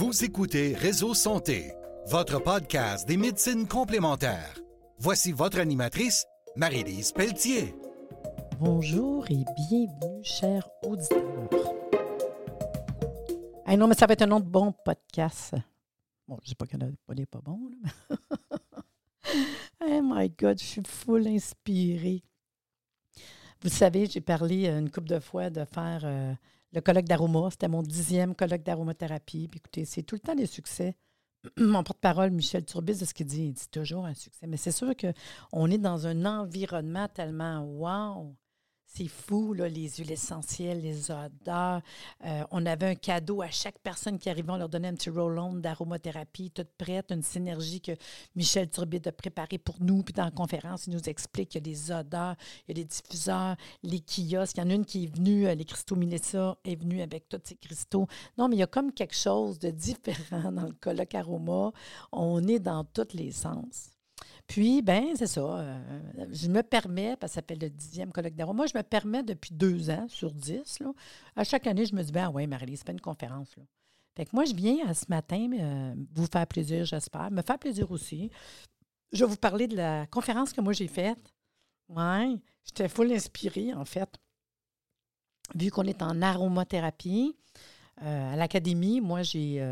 Vous écoutez Réseau Santé, votre podcast des médecines complémentaires. Voici votre animatrice, Marie-Lise Pelletier. Bonjour et bienvenue, chers auditeurs. Hey, non, mais ça va être un autre bon podcast. Bon, je ne sais pas qu'il n'est pas bon. Oh my God, je suis full inspirée. Vous savez, j'ai parlé une couple de fois de faire euh, le colloque d'aroma. C'était mon dixième colloque d'aromathérapie. Puis écoutez, c'est tout le temps des succès. Mon porte-parole, Michel Turbis, de ce qu'il dit, il dit toujours un succès. Mais c'est sûr qu'on est dans un environnement tellement wow c'est fou, là, les huiles essentielles, les odeurs. Euh, on avait un cadeau à chaque personne qui arrivait. On leur donnait un petit roll-on d'aromathérapie, toute prête, une synergie que Michel Turbide a préparée pour nous. Puis dans la conférence, il nous explique qu'il y a des odeurs, il y a des diffuseurs, les kiosques. Il y en a une qui est venue, euh, les cristaux Milessa est venue avec tous ces cristaux. Non, mais il y a comme quelque chose de différent dans le colloque aroma. On est dans tous les sens. Puis, ben c'est ça. Euh, je me permets, parce que ça s'appelle le dixième colloque d'arôme, moi, je me permets depuis deux ans sur dix, là, à chaque année, je me dis, ben oui, Marie, c'est pas une conférence. Là. Fait que moi, je viens à ce matin euh, vous faire plaisir, j'espère, me faire plaisir aussi. Je vais vous parler de la conférence que moi j'ai faite. Oui, j'étais full inspirée, en fait. Vu qu'on est en aromathérapie, euh, à l'académie, moi, j'ai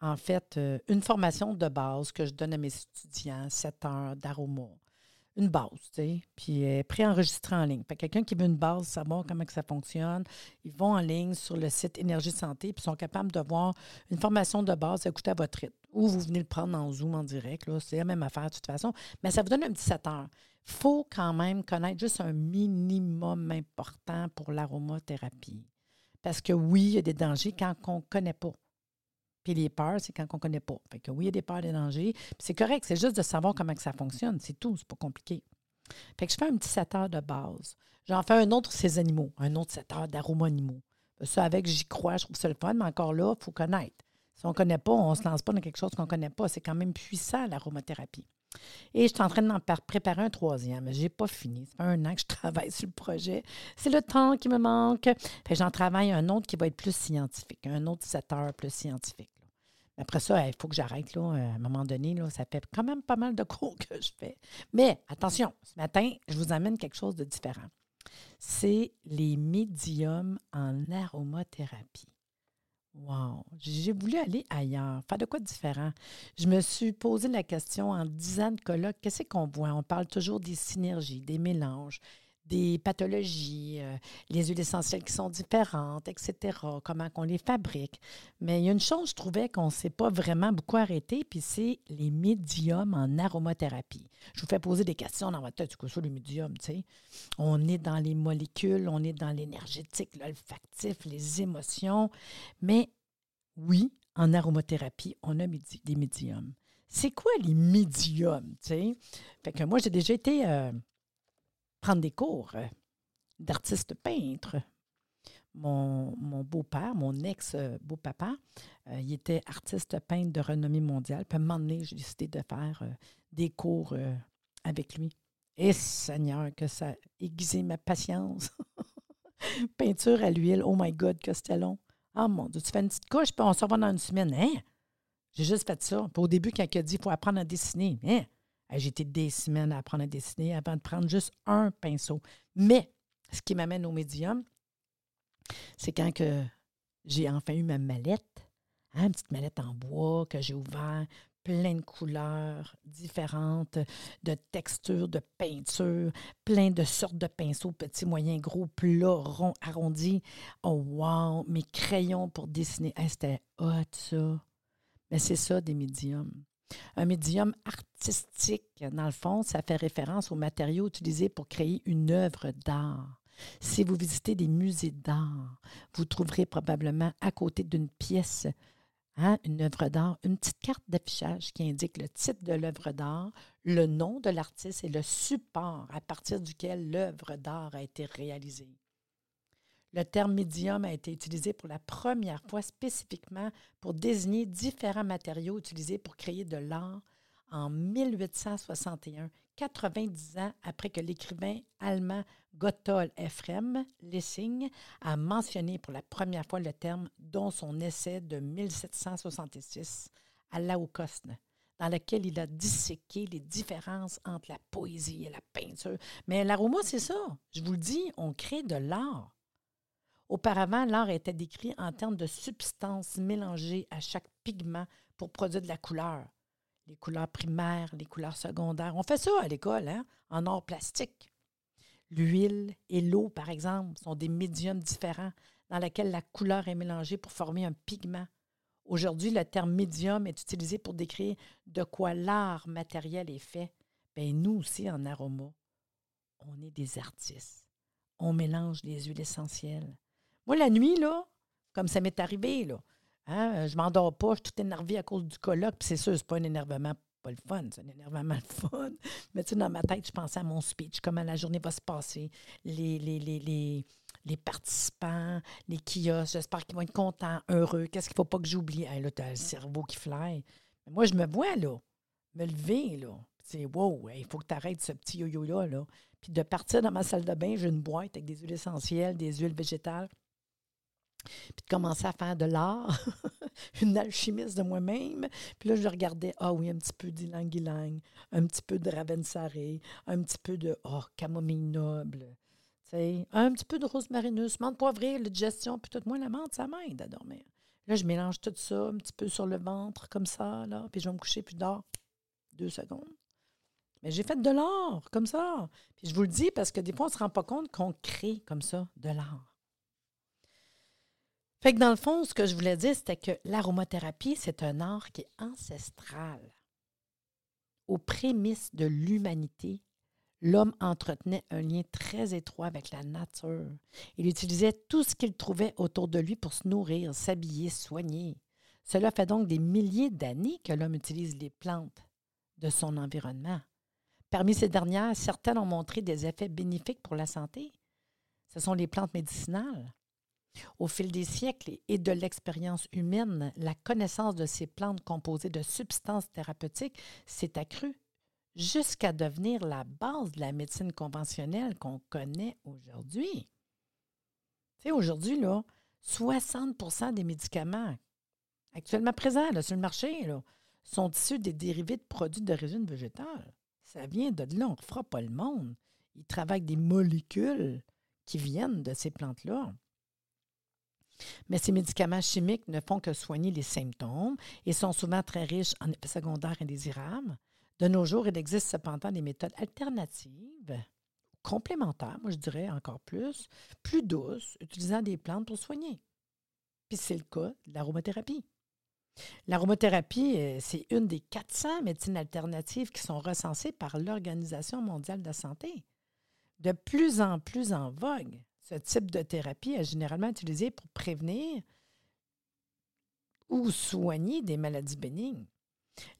en fait, euh, une formation de base que je donne à mes étudiants, 7 heures d'aroma. Une base, tu sais, puis euh, préenregistrée en ligne. Quelqu'un qui veut une base, savoir comment ça fonctionne, ils vont en ligne sur le site Énergie Santé, puis sont capables de voir une formation de base, écouter à votre rythme. Ou vous venez le prendre en Zoom en direct, c'est la même affaire de toute façon. Mais ça vous donne un petit 7 heures. Il faut quand même connaître juste un minimum important pour l'aromathérapie. Parce que oui, il y a des dangers quand on ne connaît pas. Puis les peurs, c'est quand on ne connaît pas. Fait que oui, il y a des peurs, des dangers. c'est correct, c'est juste de savoir comment que ça fonctionne. C'est tout, c'est pas compliqué. Fait que je fais un petit 7 heures de base. J'en fais un autre ces animaux, un autre 7 heures d'arômes animaux. Ça, avec, j'y crois, je trouve ça le fun, mais encore là, il faut connaître. Si on ne connaît pas, on ne se lance pas dans quelque chose qu'on ne connaît pas. C'est quand même puissant, l'aromathérapie. Et je suis en train d'en préparer un troisième. Je n'ai pas fini. Ça fait un an que je travaille sur le projet. C'est le temps qui me manque. j'en travaille un autre qui va être plus scientifique, un autre 7 heures plus scientifique. Après ça, il faut que j'arrête. Là, à un moment donné, ça fait quand même pas mal de cours que je fais. Mais attention, ce matin, je vous amène quelque chose de différent. C'est les médiums en aromathérapie. Wow! J'ai voulu aller ailleurs, faire de quoi de différent. Je me suis posé la question en disant de colloques, qu'est-ce qu'on voit? On parle toujours des synergies, des mélanges, des pathologies, euh, les huiles essentielles qui sont différentes, etc., comment on les fabrique. Mais il y a une chose, je trouvais qu'on ne s'est pas vraiment beaucoup arrêté, puis c'est les médiums en aromathérapie. Je vous fais poser des questions dans votre tête, c'est ça, les médiums, tu sais? On est dans les molécules, on est dans l'énergétique, l'olfactif, les émotions, mais oui, en aromathérapie, on a des médiums. C'est quoi les médiums, tu sais? Fait que moi, j'ai déjà été... Euh, prendre des cours euh, d'artiste peintre. Mon, beau-père, mon ex-beau-papa, euh, il était artiste peintre de renommée mondiale. Puis à un moment donné, j'ai décidé de faire euh, des cours avec lui. Et Seigneur, que ça a aiguisé ma patience. Peinture à l'huile, oh my God, que c'était long. Ah mon Dieu, tu fais une petite couche, puis on se revoit dans une semaine. Hein? J'ai juste fait ça. Puis au début, quand il a dit il faut apprendre à dessiner, hein? J'ai été des semaines à apprendre à dessiner avant de prendre juste un pinceau. Mais ce qui m'amène au médium, c'est quand que j'ai enfin eu ma mallette, hein, une petite mallette en bois que j'ai ouvert, plein de couleurs différentes, de textures, de peinture, plein de sortes de pinceaux, petits, moyens, gros, plats, ronds, arrondis. Oh wow, mes crayons pour dessiner. C'était hot ça. Mais c'est ça des médiums. Un médium artistique, dans le fond, ça fait référence aux matériaux utilisés pour créer une œuvre d'art. Si vous visitez des musées d'art, vous trouverez probablement à côté d'une pièce, hein, une œuvre d'art, une petite carte d'affichage qui indique le titre de l'œuvre d'art, le nom de l'artiste et le support à partir duquel l'œuvre d'art a été réalisée. Le terme médium a été utilisé pour la première fois spécifiquement pour désigner différents matériaux utilisés pour créer de l'art en 1861, 90 ans après que l'écrivain allemand Gotthold Ephraim Lessing a mentionné pour la première fois le terme dans son essai de 1766 à Laocoste, dans lequel il a disséqué les différences entre la poésie et la peinture. Mais l'aroma, c'est ça. Je vous le dis, on crée de l'art. Auparavant, l'art était décrit en termes de substances mélangées à chaque pigment pour produire de la couleur. Les couleurs primaires, les couleurs secondaires. On fait ça à l'école, hein, en or plastique. L'huile et l'eau, par exemple, sont des médiums différents dans lesquels la couleur est mélangée pour former un pigment. Aujourd'hui, le terme médium est utilisé pour décrire de quoi l'art matériel est fait. Bien, nous aussi, en aroma, on est des artistes. On mélange les huiles essentielles. Moi, la nuit, là, comme ça m'est arrivé, là, hein, je m'endors pas, je suis tout énervé à cause du colloque, puis c'est sûr, c'est pas un énervement pas le fun, c'est un énervement le fun. Mais tu sais, dans ma tête, je pensais à mon speech, comment la journée va se passer, les, les, les, les, les participants, les kiosques, j'espère qu'ils vont être contents, heureux, qu'est-ce qu'il ne faut pas que j'oublie? là, tu as le cerveau qui fly. Mais moi, je me vois, là, me lever, là. C'est wow, il faut que tu arrêtes ce petit yo-yo-là, là. Puis de partir dans ma salle de bain, j'ai une boîte avec des huiles essentielles, des huiles végétales puis de commencer à faire de l'art, une alchimiste de moi-même. Puis là, je regardais, ah oui, un petit peu d'ylang-ylang, un petit peu de ravensaré, un petit peu de oh, camomille noble, un petit peu de rosmarinus, menthe poivrée, la digestion, puis tout. Moi, la menthe, ça m'aide à dormir. Là, je mélange tout ça un petit peu sur le ventre, comme ça, là, puis je vais me coucher, puis je dors deux secondes. Mais j'ai fait de l'art, comme ça. Puis je vous le dis parce que des fois, on ne se rend pas compte qu'on crée comme ça de l'art. Fait que dans le fond, ce que je voulais dire, c'était que l'aromathérapie, c'est un art qui est ancestral. Aux prémices de l'humanité, l'homme entretenait un lien très étroit avec la nature. Il utilisait tout ce qu'il trouvait autour de lui pour se nourrir, s'habiller, soigner. Cela fait donc des milliers d'années que l'homme utilise les plantes de son environnement. Parmi ces dernières, certaines ont montré des effets bénéfiques pour la santé. Ce sont les plantes médicinales. Au fil des siècles et de l'expérience humaine, la connaissance de ces plantes composées de substances thérapeutiques s'est accrue jusqu'à devenir la base de la médecine conventionnelle qu'on connaît aujourd'hui. Aujourd'hui, là, 60% des médicaments actuellement présents sur le marché sont issus des dérivés de produits d'origine végétale. Ça vient de là, on ne fera pas le monde. Ils travaillent des molécules qui viennent de ces plantes-là. Mais ces médicaments chimiques ne font que soigner les symptômes et sont souvent très riches en secondaires indésirables. De nos jours, il existe cependant des méthodes alternatives, complémentaires, moi je dirais encore plus, plus douces, utilisant des plantes pour soigner. Puis c'est le cas de l'aromathérapie. L'aromathérapie, euh, c'est une des 400 médecines alternatives qui sont recensées par l'Organisation mondiale de la santé. De plus en plus en vogue, ce type de thérapie est généralement utilisé pour prévenir ou soigner des maladies bénignes.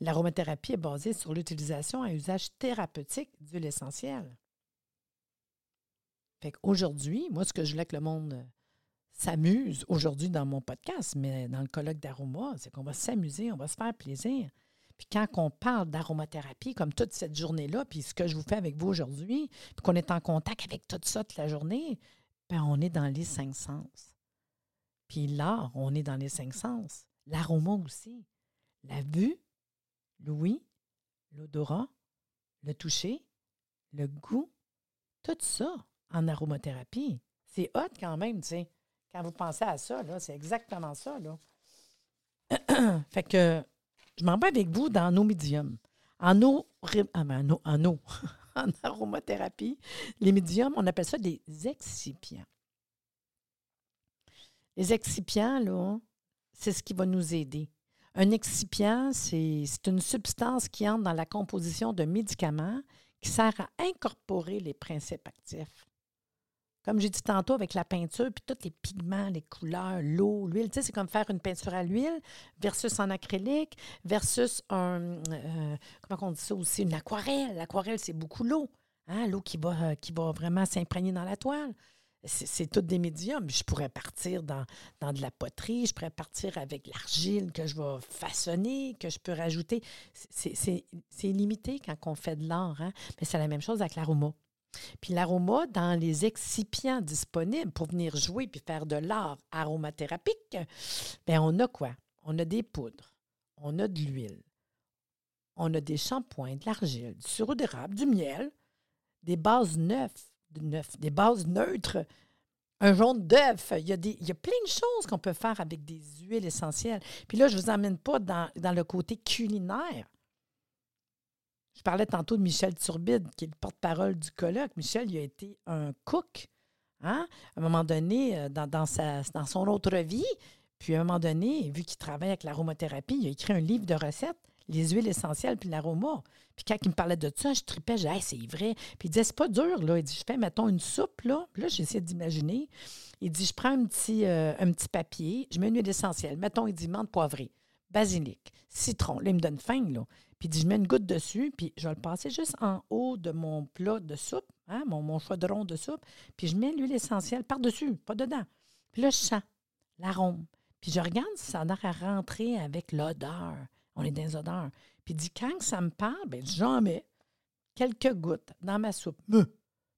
L'aromathérapie est basée sur l'utilisation à usage thérapeutique d'huile essentielle. Fait qu'aujourd'hui, moi, ce que je voulais que le monde s'amuse aujourd'hui dans mon podcast, mais dans le colloque d'aroma, c'est qu'on va s'amuser, on va se faire plaisir. Puis quand on parle d'aromathérapie, comme toute cette journée-là, puis ce que je vous fais avec vous aujourd'hui, puis qu'on est en contact avec tout ça toute la journée, ben, on est dans les cinq sens. Puis l'art, on est dans les cinq sens. L'aroma aussi. La vue, l'ouïe, l'odorat, le toucher, le goût, tout ça en aromathérapie. C'est hot quand même, tu sais. Quand vous pensez à ça, c'est exactement ça, là. fait que je m'en vais avec vous dans nos médiums. En eau, ah, ben, en eau, en aromathérapie, les médiums, on appelle ça des excipients. Les excipients, là, c'est ce qui va nous aider. Un excipient, c'est une substance qui entre dans la composition de médicaments qui sert à incorporer les principes actifs. Comme j'ai dit tantôt avec la peinture, puis tous les pigments, les couleurs, l'eau, l'huile, tu sais, c'est comme faire une peinture à l'huile versus en acrylique versus un, euh, comment on dit ça aussi, une aquarelle. L'aquarelle, c'est beaucoup l'eau, hein, l'eau qui va, euh, qui va vraiment s'imprégner dans la toile. c'est tous des médiums. Je pourrais partir dans, dans de la poterie, je pourrais partir avec l'argile que je vais façonner, que je peux rajouter. C'est limité quand on fait de l'art, hein? mais c'est la même chose avec l'aroma. Puis l'aroma, dans les excipients disponibles pour venir jouer puis faire de l'art aromathérapique, bien, on a quoi? On a des poudres, on a de l'huile, on a des shampoings, de l'argile, du sirop d'érable, du miel, des bases neuves, des bases neutres, un jaune d'œuf. Il y, a plein de choses qu'on peut faire avec des huiles essentielles. Puis là, je ne vous emmène pas dans le côté culinaire. Je parlais tantôt de Michel Turbide, qui est le porte-parole du colloque. Michel, il a été un cook, hein? à un moment donné, euh, dans, son autre vie. Puis à un moment donné, vu qu'il travaille avec l'aromathérapie, il a écrit un livre de recettes, les huiles essentielles puis l'aroma. Puis quand il me parlait de ça, je tripais, je disais, c'est vrai. Puis il disait, c'est pas dur, là. Il dit, je fais, mettons, une soupe, là. Là, j'essaie d'imaginer. Il dit, je prends un petit, euh, un petit papier, je mets une huile essentielle. Mettons, il dit, menthe poivrée, basilic, citron. Là, il me donne faim, là. Puis dit, je mets une goutte dessus, puis je vais le passer juste en haut de mon plat de soupe, hein, mon, mon chaudron de soupe, puis je mets l'huile essentielle par-dessus, pas dedans. Puis là, je l'arôme. Puis je regarde si ça a l'air à rentrer avec l'odeur. On est dans les odeurs. Puis dit, quand ça me parle, bien, j'en mets quelques gouttes dans ma soupe. Puis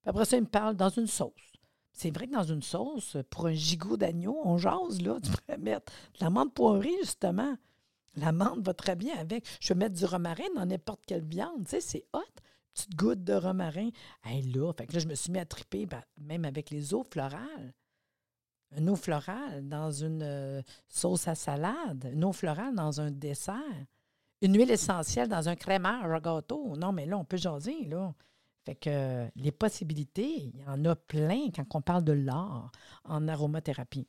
après ça, il me parle dans une sauce. C'est vrai que dans une sauce, pour un gigot d'agneau, on jase, là. Tu pourrais mettre de la menthe poivrée, justement. La menthe va très bien avec. Je peux mettre du romarin dans n'importe quelle viande. Tu sais, c'est hot. Petite goutte de romarin. Hey, là, fait je me suis mis à triper, ben, même avec les eaux florales. Une eau florale dans une euh, sauce à salade. Une eau florale dans un dessert. Une huile essentielle dans un crémage à gâteau. Non, mais là, on peut jaser, là. Fait que les possibilités, il y en a plein quand on parle de l'art en aromathérapie.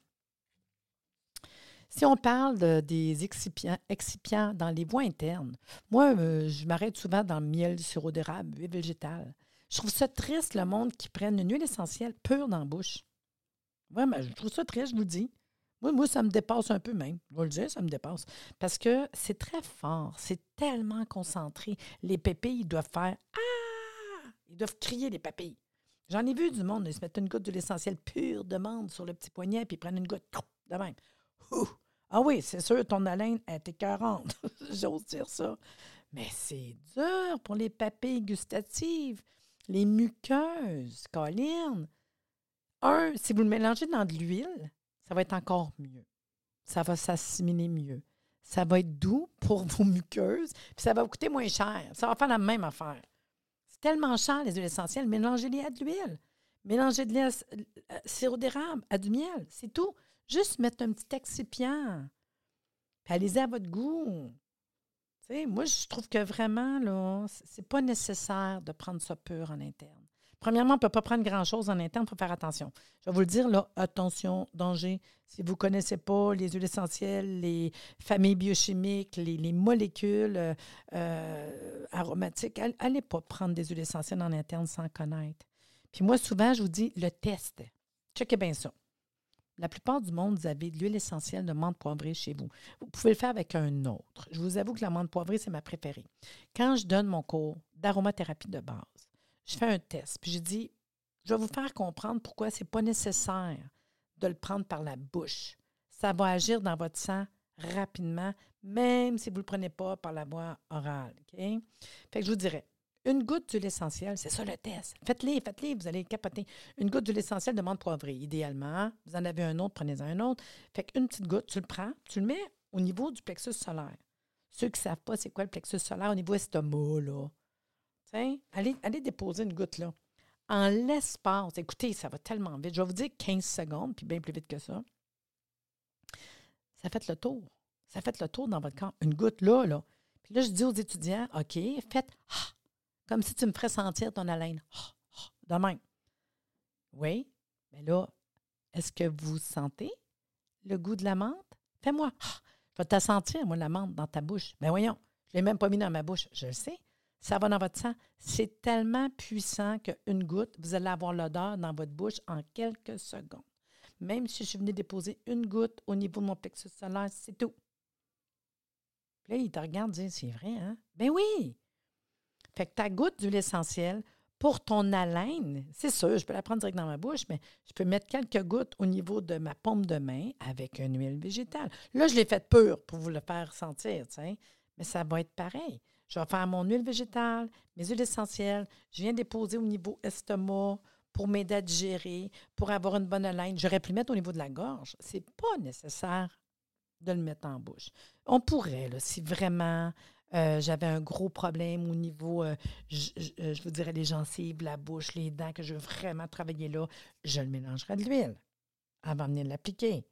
Si on parle des excipients, dans les voies internes, moi, euh, je m'arrête souvent dans le miel, du sirop d'érable, huile végétale. Je trouve ça triste, le monde qui prenne une huile essentielle pure dans la bouche. Vraiment, je trouve ça triste, je vous dis. Moi, moi, ça me dépasse un peu même. Je vais le dire, ça me dépasse. Parce que c'est très fort, c'est tellement concentré. Les pépilles, ils doivent faire Ah! Ils doivent crier, les papilles. J'en ai vu du monde, ils se mettent une goutte de l'essentiel pure de menthe sur le petit poignet, puis ils prennent une goutte de même. Ah oui, c'est sûr, ton haleine est écœurante. J'ose dire ça. Mais c'est dur pour les papilles gustatives, les muqueuses, Colline. Un, si vous le mélangez dans de l'huile, ça va être encore mieux. Ça va s'assimiler mieux. Ça va être doux pour vos muqueuses, puis ça va vous coûter moins cher. Ça va faire la même affaire. C'est tellement cher, les huiles essentielles. Mélangez-les à de l'huile. Mélangez de l'huile, euh, sirop d'érable, à du miel. C'est tout. Juste mettre un petit excipient. Puis allez-y à votre goût. moi, je trouve que vraiment, là, c'est pas nécessaire de prendre ça pur en interne. Premièrement, on ne peut pas prendre grand-chose en interne, il faut faire attention. Je vais vous le dire, là, attention, danger. Si vous ne connaissez pas les huiles essentielles, les familles biochimiques, les, molécules euh, euh, aromatiques, allez pas prendre des huiles essentielles en interne sans connaître. Puis moi, souvent, je vous dis, le test. Checkez bien ça. La plupart du monde, vous avez de l'huile essentielle de menthe poivrée chez vous. Vous pouvez le faire avec un autre. Je vous avoue que la menthe poivrée, c'est ma préférée. Quand je donne mon cours d'aromathérapie de base, je fais un test, puis je dis, je vais vous faire comprendre pourquoi ce n'est pas nécessaire de le prendre par la bouche. Ça va agir dans votre sang rapidement, même si vous ne le prenez pas par la voie orale. Fait que je vous dirais, une goutte d'huile essentielle, c'est ça le test. Faites-les, faites-les, vous allez capoter. Une goutte d'huile essentielle de menthe poivrée, idéalement. Vous en avez un autre, prenez-en un autre. Fait qu'une petite goutte, tu le prends, tu le mets au niveau du plexus solaire. Ceux qui ne savent pas c'est quoi le plexus solaire au niveau estomac, là. allez, allez déposer une goutte là. En l'espace, écoutez, ça va tellement vite. Je vais vous dire 15 secondes, puis bien plus vite que ça. Ça fait le tour. Ça fait le tour dans votre corps. Une goutte là, là. Puis là, je dis aux étudiants, OK, faites ah, comme si tu me ferais sentir ton haleine. De même. Oui, mais là, est-ce que vous sentez le goût de la menthe? Fais-moi. je vais te sentir, moi, la menthe dans ta bouche. Mais ben voyons, je ne l'ai même pas mis dans ma bouche. Je le sais. Ça va dans votre sang. C'est tellement puissant qu'une goutte, vous allez avoir l'odeur dans votre bouche en quelques secondes. Même si je venais déposer une goutte au niveau de mon plexus solaire, c'est tout. Puis là, il te regarde et dit C'est vrai, hein? Ben oui! Fait que ta goutte d'huile essentielle pour ton haleine, c'est sûr, je peux la prendre direct dans ma bouche, mais je peux mettre quelques gouttes au niveau de ma paume de main avec une huile végétale. Là, je l'ai faite pure pour vous le faire sentir, mais ça va être pareil. Je vais faire mon huile végétale, mes huiles essentielles. Je viens déposer au niveau estomac pour m'aider à digérer, pour avoir une bonne haleine. J'aurais pu le mettre au niveau de la gorge. Ce n'est pas nécessaire de le mettre en bouche. On pourrait, là, si vraiment euh, j'avais un gros problème au niveau, euh, euh, je, vous dirais, les gencives, la bouche, les dents, que je veux vraiment travailler là, je le mélangerai de l'huile avant de venir l'appliquer.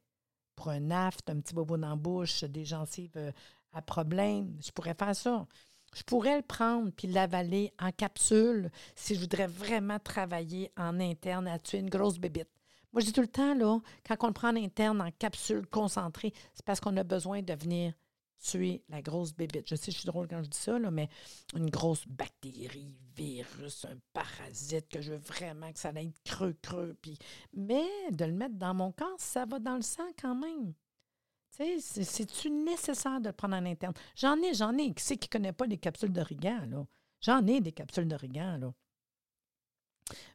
Pour un aft, un petit bobo dans la bouche, des gencives à problème, je pourrais faire ça. Je pourrais le prendre puis l'avaler en capsule si je voudrais vraiment travailler en interne à tuer une grosse bébite. Moi, je dis tout le temps, là, quand on le prend en interne, en capsule concentrée, c'est parce qu'on a besoin de venir tuer la grosse bébite. Je sais, je suis drôle quand je dis ça, là, mais une grosse bactérie, virus, un parasite que je veux vraiment que ça aille creux, creux. Mais de le mettre dans mon corps, ça va dans le sang quand même. Tu c'est-tu nécessaire de le prendre en interne? J'en ai, j'en ai. Qui c'est qui ne connaît pas les capsules d'origan, là? J'en ai des capsules d'origan, là.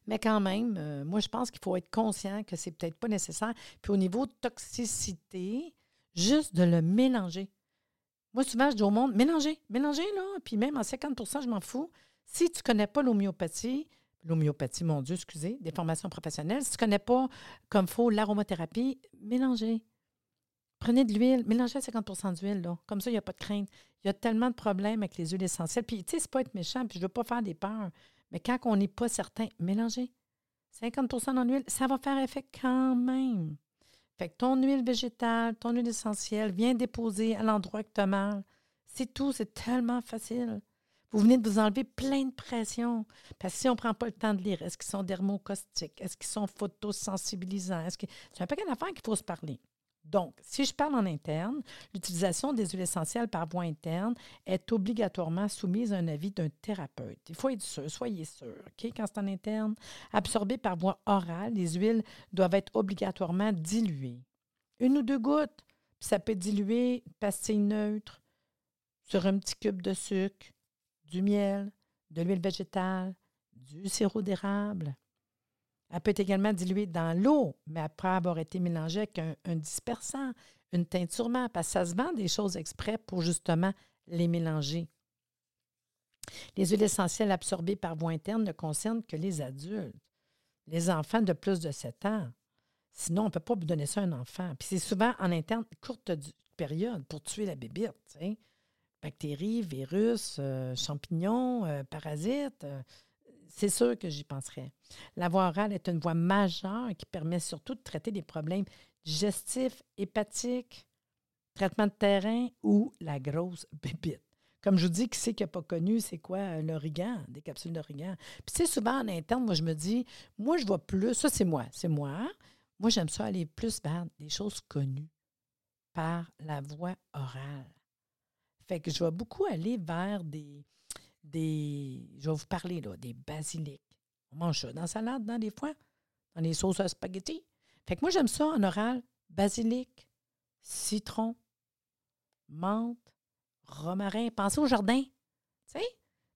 Mais quand même, euh, moi, je pense qu'il faut être conscient que c'est peut-être pas nécessaire. Puis au niveau de toxicité, juste de le mélanger. Moi, souvent, je dis au monde, mélangez, mélangez, là. Puis même en 50% je m'en fous. Si tu ne connais pas l'homéopathie, l'homéopathie, mon Dieu, excusez, des formations professionnelles, si tu ne connais pas comme faut l'aromathérapie, mélangez. Prenez de l'huile, mélangez à 50% d'huile, là. Comme ça, il n'y a pas de crainte. Il y a tellement de problèmes avec les huiles essentielles. Puis, tu sais, c'est pas être méchant, puis je ne veux pas faire des peurs. Mais quand on n'est pas certain, mélangez. 50% d'huile, ça va faire effet quand même. Fait que ton huile végétale, ton huile essentielle, viens déposer à l'endroit que tu as mal. C'est tout, c'est tellement facile. Vous venez de vous enlever plein de pression. Parce que si on ne prend pas le temps de lire, est-ce qu'ils sont dermocaustiques? Est-ce qu'ils sont photosensibilisants? Est-ce que... C'est un paquet d'affaires qu'il faut se parler. Donc, si je parle en interne, l'utilisation des huiles essentielles par voie interne est obligatoirement soumise à un avis d'un thérapeute. Il faut être sûr, soyez sûr, OK? Quand c'est en interne, absorbé par voie orale, les huiles doivent être obligatoirement diluées. Une ou deux gouttes, puis ça peut diluer pastille neutre sur un petit cube de sucre, du miel, de l'huile végétale, du sirop d'érable, elle peut être également diluée dans l'eau, mais après avoir été mélangée avec un, dispersant, une teinturement, parce que ça se vend des choses exprès pour justement les mélanger. Les huiles essentielles absorbées par voie interne ne concernent que les adultes, les enfants de plus de 7 ans. Sinon, on ne peut pas vous donner ça à un enfant. Puis c'est souvent en interne, courte période pour tuer la bébite. Bactéries, virus, euh, champignons, euh, parasites. Euh, c'est sûr que j'y penserais. La voie orale est une voie majeure qui permet surtout de traiter des problèmes digestifs, hépatiques, traitement de terrain ou la grosse bébite. Comme je vous dis, qui c'est qui n'a pas connu, c'est quoi euh, l'origan, des capsules d'origan? Puis c'est souvent en interne, moi je me dis, moi je vois plus, ça c'est moi, c'est moi. Moi j'aime ça aller plus vers des choses connues par la voie orale. Fait que je vais beaucoup aller vers des, des. Je vais vous parler là, des basiliques. On mange ça dans la salade, dans des fois, dans les sauces à spaghetti. Fait que moi, j'aime ça en oral basilic, citron, menthe, romarin. Pensez au jardin. Tu sais?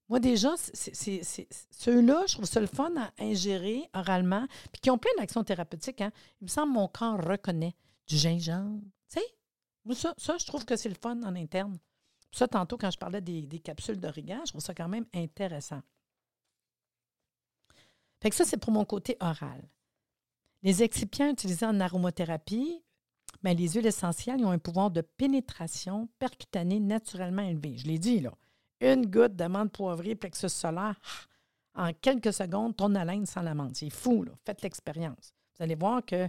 Moi, déjà, ceux-là, je trouve ça le fun à ingérer oralement, puis qui ont plein d'actions thérapeutiques. Hein? Il me semble que mon corps reconnaît du gingembre. Tu sais? Moi, ça, ça, je trouve que c'est le fun en interne. Ça, tantôt, quand je parlais des, capsules d'origan, je trouve ça quand même intéressant. Fait que ça, c'est pour mon côté oral. Les excipients utilisés en aromothérapie, bien, les huiles essentielles ont un pouvoir de pénétration percutanée naturellement élevé. Je l'ai dit, là. Une goutte d'amande poivrée, plexus solaire, en quelques secondes, ton haleine sans l'amande. C'est fou, là. Faites l'expérience. Vous allez voir que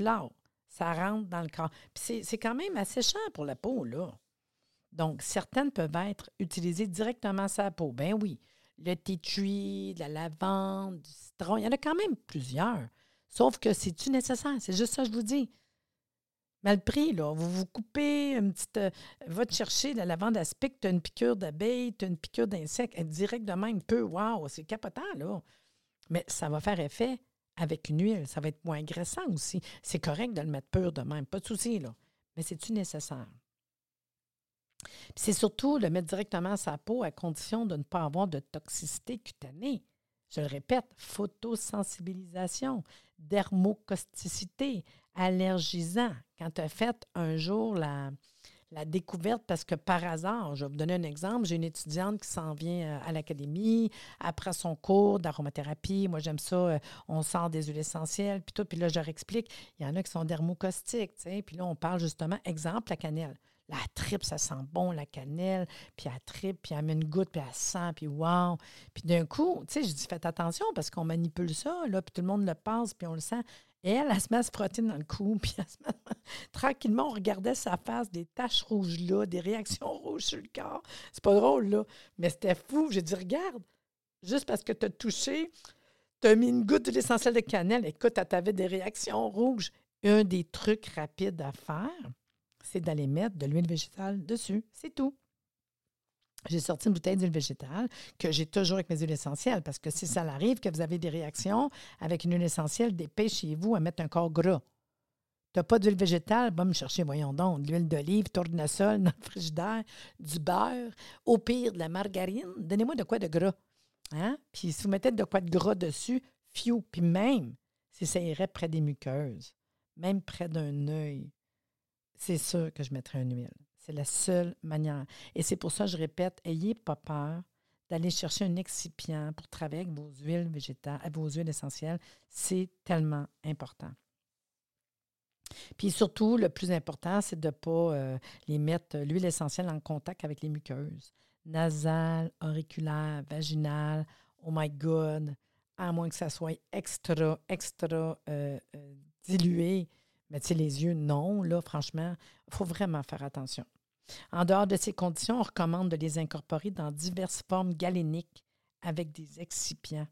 là, ça rentre dans le corps. Puis c'est quand même assez cher pour la peau, là. Donc, certaines peuvent être utilisées directement la peau. Ben oui, le thé de la lavande, du citron, il y en a quand même plusieurs. Sauf que c'est-tu nécessaire? C'est juste ça que je vous dis. Mal pris, là. Vous vous coupez une petite. Euh, va chercher de la lavande aspic, tu as une piqûre d'abeille, tu as une piqûre d'insecte, direct de même, peu, waouh, c'est capotant, là. Mais ça va faire effet avec une huile. Ça va être moins agressant aussi. C'est correct de le mettre pur de même, pas de souci, là. Mais c'est-tu nécessaire? C'est surtout le mettre directement à sa peau à condition de ne pas avoir de toxicité cutanée. Je le répète, photosensibilisation, dermocosticité, allergisant. Quand tu as fait un jour la, la découverte, parce que par hasard, je vais vous donner un exemple, j'ai une étudiante qui s'en vient euh, à l'académie après son cours d'aromathérapie. Moi, j'aime ça, euh, on sort des huiles essentielles, puis tout. Puis là, je leur explique, il y en a qui sont dermocaustiques. Puis là, on parle justement, exemple, la cannelle. La tripe, ça sent bon, la cannelle, puis elle tripe, puis elle met une goutte, puis elle sent, puis wow. Puis d'un coup, tu sais, je dis, faites attention parce qu'on manipule ça, là, puis tout le monde le passe, puis on le sent. Et elle, elle se met à se frotter dans le cou, puis tranquillement, on regardait sa face, des taches rouges là, des réactions rouges sur le corps. C'est pas drôle, là, mais c'était fou. J'ai dit, regarde, juste parce que tu as touché, tu as mis une goutte de l'essentiel de cannelle, écoute, tu avais des réactions rouges. Un des trucs rapides à faire, c'est d'aller mettre de l'huile végétale dessus. C'est tout. J'ai sorti une bouteille d'huile végétale que j'ai toujours avec mes huiles essentielles parce que si ça arrive que vous avez des réactions avec une huile essentielle, dépêchez-vous à mettre un corps gras. Tu n'as pas d'huile végétale, va me chercher, voyons donc, de l'huile d'olive, tournesol dans le frigidaire, du beurre, au pire de la margarine. Donnez-moi de quoi de gras. Hein? Puis si vous mettez de quoi de gras dessus, fiou. Puis même si ça irait près des muqueuses, même près d'un œil, c'est sûr que je mettrais une huile. C'est la seule manière. Et c'est pour ça que je répète, ayez pas peur d'aller chercher un excipient pour travailler avec vos huiles végétales, vos huiles essentielles. C'est tellement important. Puis surtout, le plus important, c'est de ne pas euh, les mettre, l'huile essentielle, en contact avec les muqueuses. Nasale, auriculaire, vaginale. Oh my God! À moins que ça soit extra, extra euh, euh, dilué. Mais tu sais, les yeux, non, là, franchement, il faut vraiment faire attention. En dehors de ces conditions, on recommande de les incorporer dans diverses formes galéniques avec des excipients.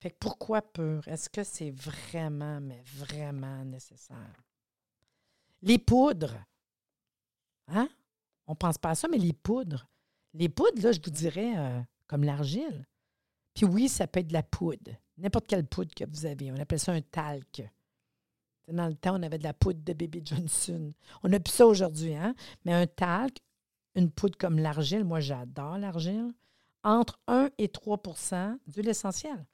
Fait que pourquoi pur? Est-ce que c'est vraiment, mais vraiment nécessaire? Les poudres. Hein? On ne pense pas à ça, mais les poudres. Les poudres, là, je vous dirais, euh, comme l'argile. Puis oui, ça peut être de la poudre. N'importe quelle poudre que vous avez. On appelle ça un talc. Dans le temps, on avait de la poudre de bébé Johnson. On n'a plus ça aujourd'hui, hein? Mais un talc, une poudre comme l'argile, moi j'adore l'argile, entre 1 et 3% d'huile essentielle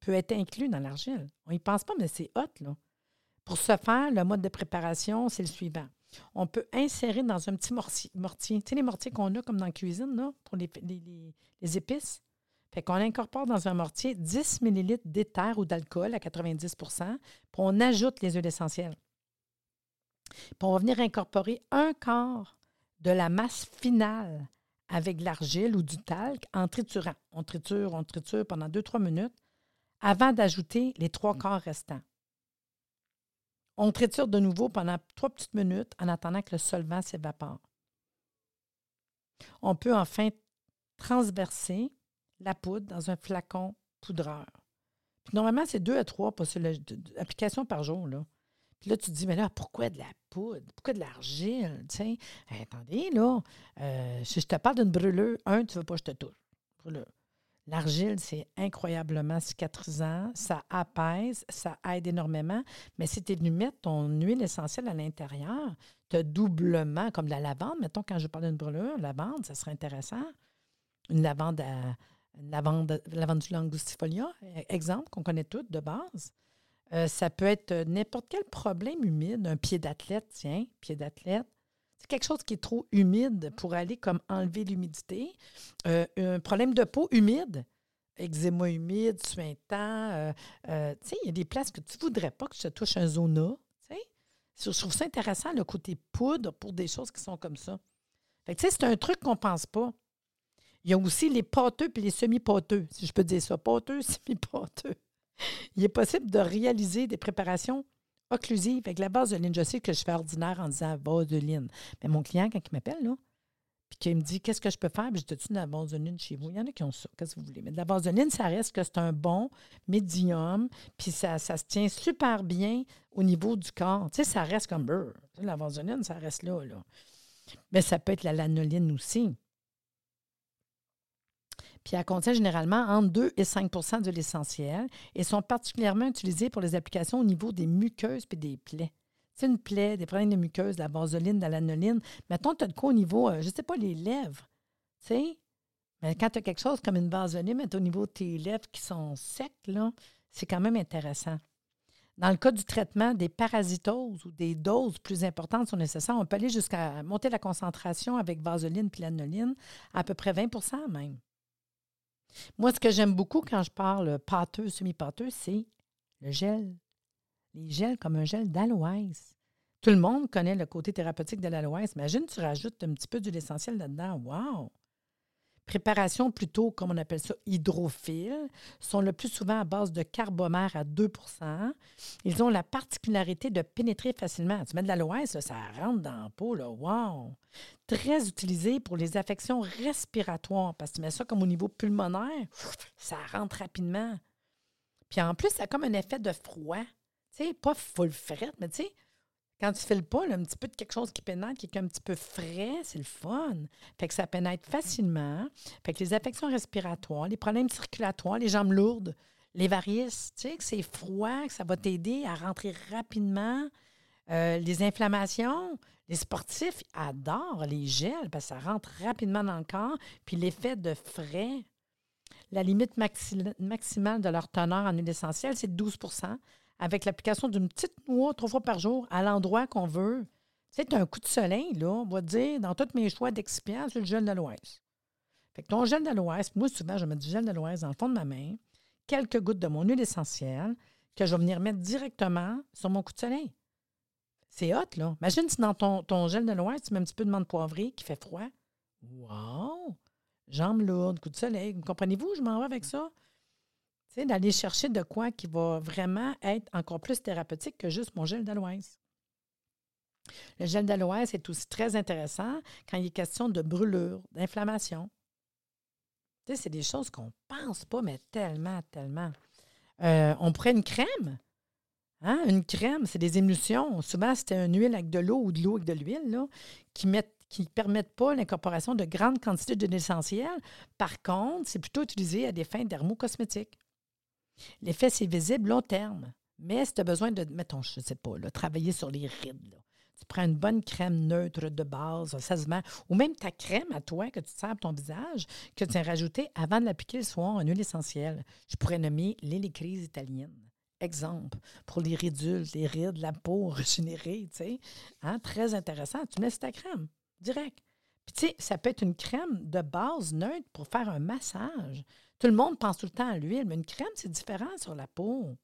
peut être inclus dans l'argile. On n'y pense pas, mais c'est hot, là. Pour ce faire, le mode de préparation, c'est le suivant. On peut insérer dans un petit mortier. Tu sais, les mortiers qu'on a comme dans la cuisine, là, pour les épices. Fait qu'on incorpore dans un mortier 10 ml d'éther ou d'alcool à 90% puis on ajoute les huiles essentielles. Puis on va venir incorporer un quart de la masse finale avec de l'argile ou du talc en triturant. On triture, on triture pendant 2-3 minutes avant d'ajouter les trois quarts restants. On triture de nouveau pendant trois petites minutes en attendant que le solvant s'évapore. On peut enfin transverser la poudre dans un flacon poudreur. Normalement, c'est deux à trois applications par jour. Là. Puis là, tu te dis, mais là, pourquoi de la poudre? Pourquoi de l'argile? attendez, là, euh, si je te parle d'une brûlure, un, tu ne veux pas que je te touche. L'argile, c'est incroyablement cicatrisant, ça apaise, ça aide énormément. Mais si tu es venu mettre ton huile essentielle à l'intérieur, tu as doublement, comme de la lavande, mettons, quand je parle d'une brûlure, lavande, ça serait intéressant. Une lavande à, lavande, du langustifolia, e, exemple qu'on connaît toutes de base. Euh, ça peut être n'importe quel problème humide, un pied d'athlète, tiens, pied d'athlète. C'est quelque chose qui est trop humide pour aller comme enlever l'humidité. Euh, un problème de peau humide, eczéma humide, suintant. Euh, tu sais, il y a des places que tu ne voudrais pas que je te touche un zona. Je trouve ça intéressant, le côté poudre, pour des choses qui sont comme ça. Fait que, c'est un truc qu'on ne pense pas. Il y a aussi les pâteux et les semi-pâteux, si je peux dire ça. Pâteux, semi-pâteux. Il est possible de réaliser des préparations occlusives avec la vaseline. Je sais que je fais ordinaire en disant vaseline. Mais mon client, quand il m'appelle, là, puis qu'il me dit qu'est-ce que je peux faire, puis je dis de la vaseline chez vous? Il y en a qui ont ça. Qu'est-ce que vous voulez? Mais de la vaseline, ça reste que c'est un bon médium, puis ça, ça, se tient super bien au niveau du corps. Tu sais, ça reste comme beurre. La vaseline, ça reste là, là. Mais ça peut être la lanoline aussi. Puis elles contiennent généralement entre 2 et 5% de l'essentiel et sont particulièrement utilisées pour les applications au niveau des muqueuses et des plaies. C'est une plaie, des problèmes de muqueuses, de la vaseline, de la lanoline. Mettons, tu as de quoi au niveau, euh, je ne sais pas, les lèvres. Tu sais, Mais quand tu as quelque chose comme une vaseline, mais au niveau de tes lèvres qui sont secs, là, c'est quand même intéressant. Dans le cas du traitement des parasitoses ou des doses plus importantes sont nécessaires, on peut aller jusqu'à monter la concentration avec vaseline et lanoline à, à peu près 20% même. Moi, ce que j'aime beaucoup quand je parle pâteux, semi-pâteux, c'est le gel. Les gels comme un gel d'aloès. Tout le monde connaît le côté thérapeutique de l'aloès. Imagine, tu rajoutes un petit peu d'huile essentielle là-dedans. Wow! Préparation plutôt, comme on appelle ça, hydrophiles, sont le plus souvent à base de carbomère à 2% Ils ont la particularité de pénétrer facilement. Tu mets de l'aloès, ça rentre dans la peau. Là. Wow! Très utilisé pour les affections respiratoires parce que tu mets ça comme au niveau pulmonaire, ça rentre rapidement. Puis en plus, ça a comme un effet de froid. Tu sais, pas full fret, mais tu sais, quand tu fais le pas, un petit peu de quelque chose qui pénètre, qui est un petit peu frais, c'est le fun. Fait que ça pénètre facilement. Fait que les affections respiratoires, les problèmes circulatoires, les jambes lourdes, les varices, tu sais, que c'est froid, que ça va t'aider à rentrer rapidement. Euh, les inflammations, les sportifs adorent les gels parce que ça rentre rapidement dans le corps. Puis l'effet de frais, la limite maximale de leur teneur en huile essentielle, c'est 12 avec l'application d'une petite noix trois fois par jour à l'endroit qu'on veut. C'est un coup de soleil, là, on va dire, dans tous mes choix d'excipients, c'est le gel d'aloès. Fait que ton gel d'aloès, moi, souvent, je mets du gel d'aloès dans le fond de ma main, quelques gouttes de mon huile essentielle que je vais venir mettre directement sur mon coup de soleil. C'est hot, là. Imagine si dans ton, ton gel d'aloès, tu mets un petit peu de menthe poivrée qui fait froid. Wow! Jambes lourdes, coup de soleil. Comprenez-vous, je m'en vais avec ça? D'aller chercher de quoi qui va vraiment être encore plus thérapeutique que juste mon gel d'aloès. Le gel d'aloès est aussi très intéressant quand il est question de brûlure, d'inflammation. C'est des choses qu'on ne pense pas, mais tellement, tellement. Euh, on pourrait une crème. Hein? Une crème, c'est des émulsions. Souvent, c'était une huile avec de l'eau ou de l'eau avec de l'huile qui ne qui permettent pas l'incorporation de grandes quantités d'huile essentielle. Par contre, c'est plutôt utilisé à des fins dermocosmétiques. L'effet, c'est visible long terme. Mais si tu as besoin de, mettons, je ne sais pas, travailler sur les rides, tu prends une bonne crème neutre de base, ça se met, ou même ta crème à toi que tu sers ton visage, que tu as rajouté avant de l'appliquer le soir en huile essentielle. Je pourrais nommer l'hélicrise italienne. Exemple, pour les ridules, les rides, la peau régénérée, tu sais. Hein, très intéressant. Tu mets ta crème, direct. Puis, tu sais, ça peut être une crème de base neutre pour faire un massage. Tout le monde pense tout le temps à l'huile, mais une crème, c'est différent sur la peau.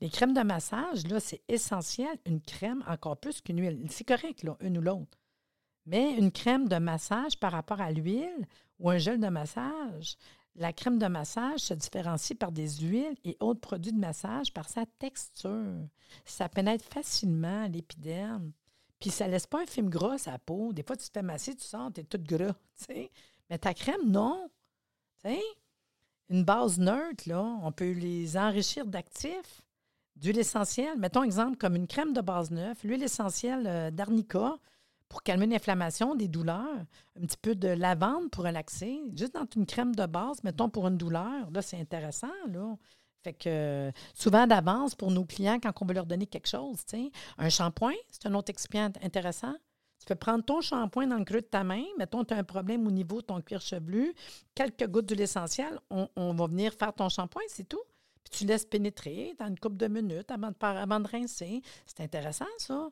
Les crèmes de massage, là, c'est essentiel. Une crème encore plus qu'une huile. C'est correct, là, une ou l'autre. Mais une crème de massage par rapport à l'huile ou un gel de massage, la crème de massage se différencie par des huiles et autres produits de massage par sa texture. Ça pénètre facilement l'épiderme. Puis ça laisse pas un film gras à peau. Des fois, tu te fais masser, tu sens, tu es toute gras. Mais ta crème, non. sais une base neutre, on peut les enrichir d'actifs, d'huile essentielle. Mettons exemple comme une crème de base neuve, l'huile essentielle euh, d'arnica pour calmer l'inflammation, des douleurs, un petit peu de lavande pour relaxer, juste dans une crème de base, mettons pour une douleur. Là, c'est intéressant, là. Fait que souvent d'avance pour nos clients, quand on veut leur donner quelque chose, un shampoing, c'est un autre excipient intéressant. Tu peux prendre ton shampoing dans le creux de ta main. Mettons, tu as un problème au niveau de ton cuir chevelu. Quelques gouttes d'huile essentielle, on, va venir faire ton shampoing, c'est tout. Puis tu laisses pénétrer dans une couple de minutes avant de, avant de rincer. C'est intéressant, ça.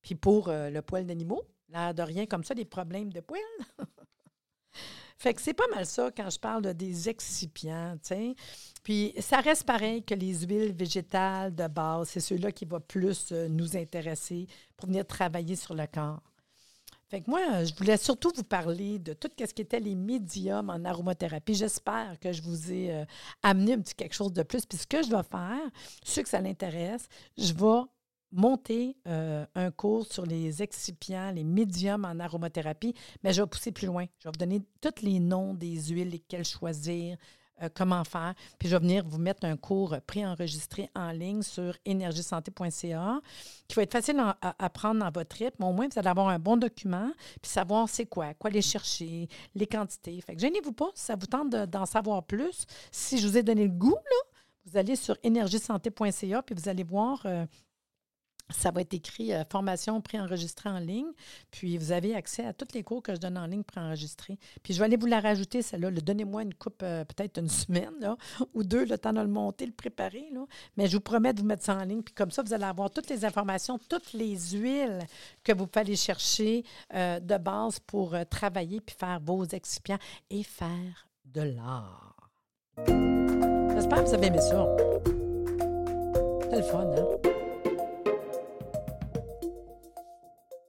Puis pour euh, le poil d'animaux, là, de rien comme ça, des problèmes de poils. fait que c'est pas mal ça quand je parle des excipients, tu sais. Puis ça reste pareil que les huiles végétales de base, c'est ceux-là qui vont plus euh, nous intéresser pour venir travailler sur le corps. Moi, je voulais surtout vous parler de tout ce qui était les médiums en aromathérapie. J'espère que je vous ai euh, amené un petit quelque chose de plus. Puis ce que je vais faire, ceux que ça l'intéresse, je vais monter euh, un cours sur les excipients, les médiums en aromathérapie, mais je vais pousser plus loin. Je vais vous donner tous les noms des huiles, lesquelles choisir, euh, comment faire. Puis je vais venir vous mettre un cours préenregistré en ligne sur énergiesanté.ca qui va être facile à, prendre dans votre rythme. Au moins, vous allez avoir un bon document puis savoir c'est quoi, quoi aller chercher, les quantités. Gênez-vous pas ça vous tente d'en savoir plus. Si je vous ai donné le goût, là, vous allez sur énergiesanté.ca puis vous allez voir. Euh, ça va être écrit euh, formation préenregistrée en ligne. Puis vous avez accès à tous les cours que je donne en ligne préenregistrés. Puis je vais aller vous la rajouter, celle-là. Donnez-moi une coupe, euh, peut-être une semaine ou deux, le temps de le monter, le préparer. Mais je vous promets de vous mettre ça en ligne. Puis comme ça, vous allez avoir toutes les informations, toutes les huiles que vous pouvez chercher euh, de base pour travailler puis faire vos excipients et faire de l'art. J'espère que vous avez aimé ça. C'est le fun, hein?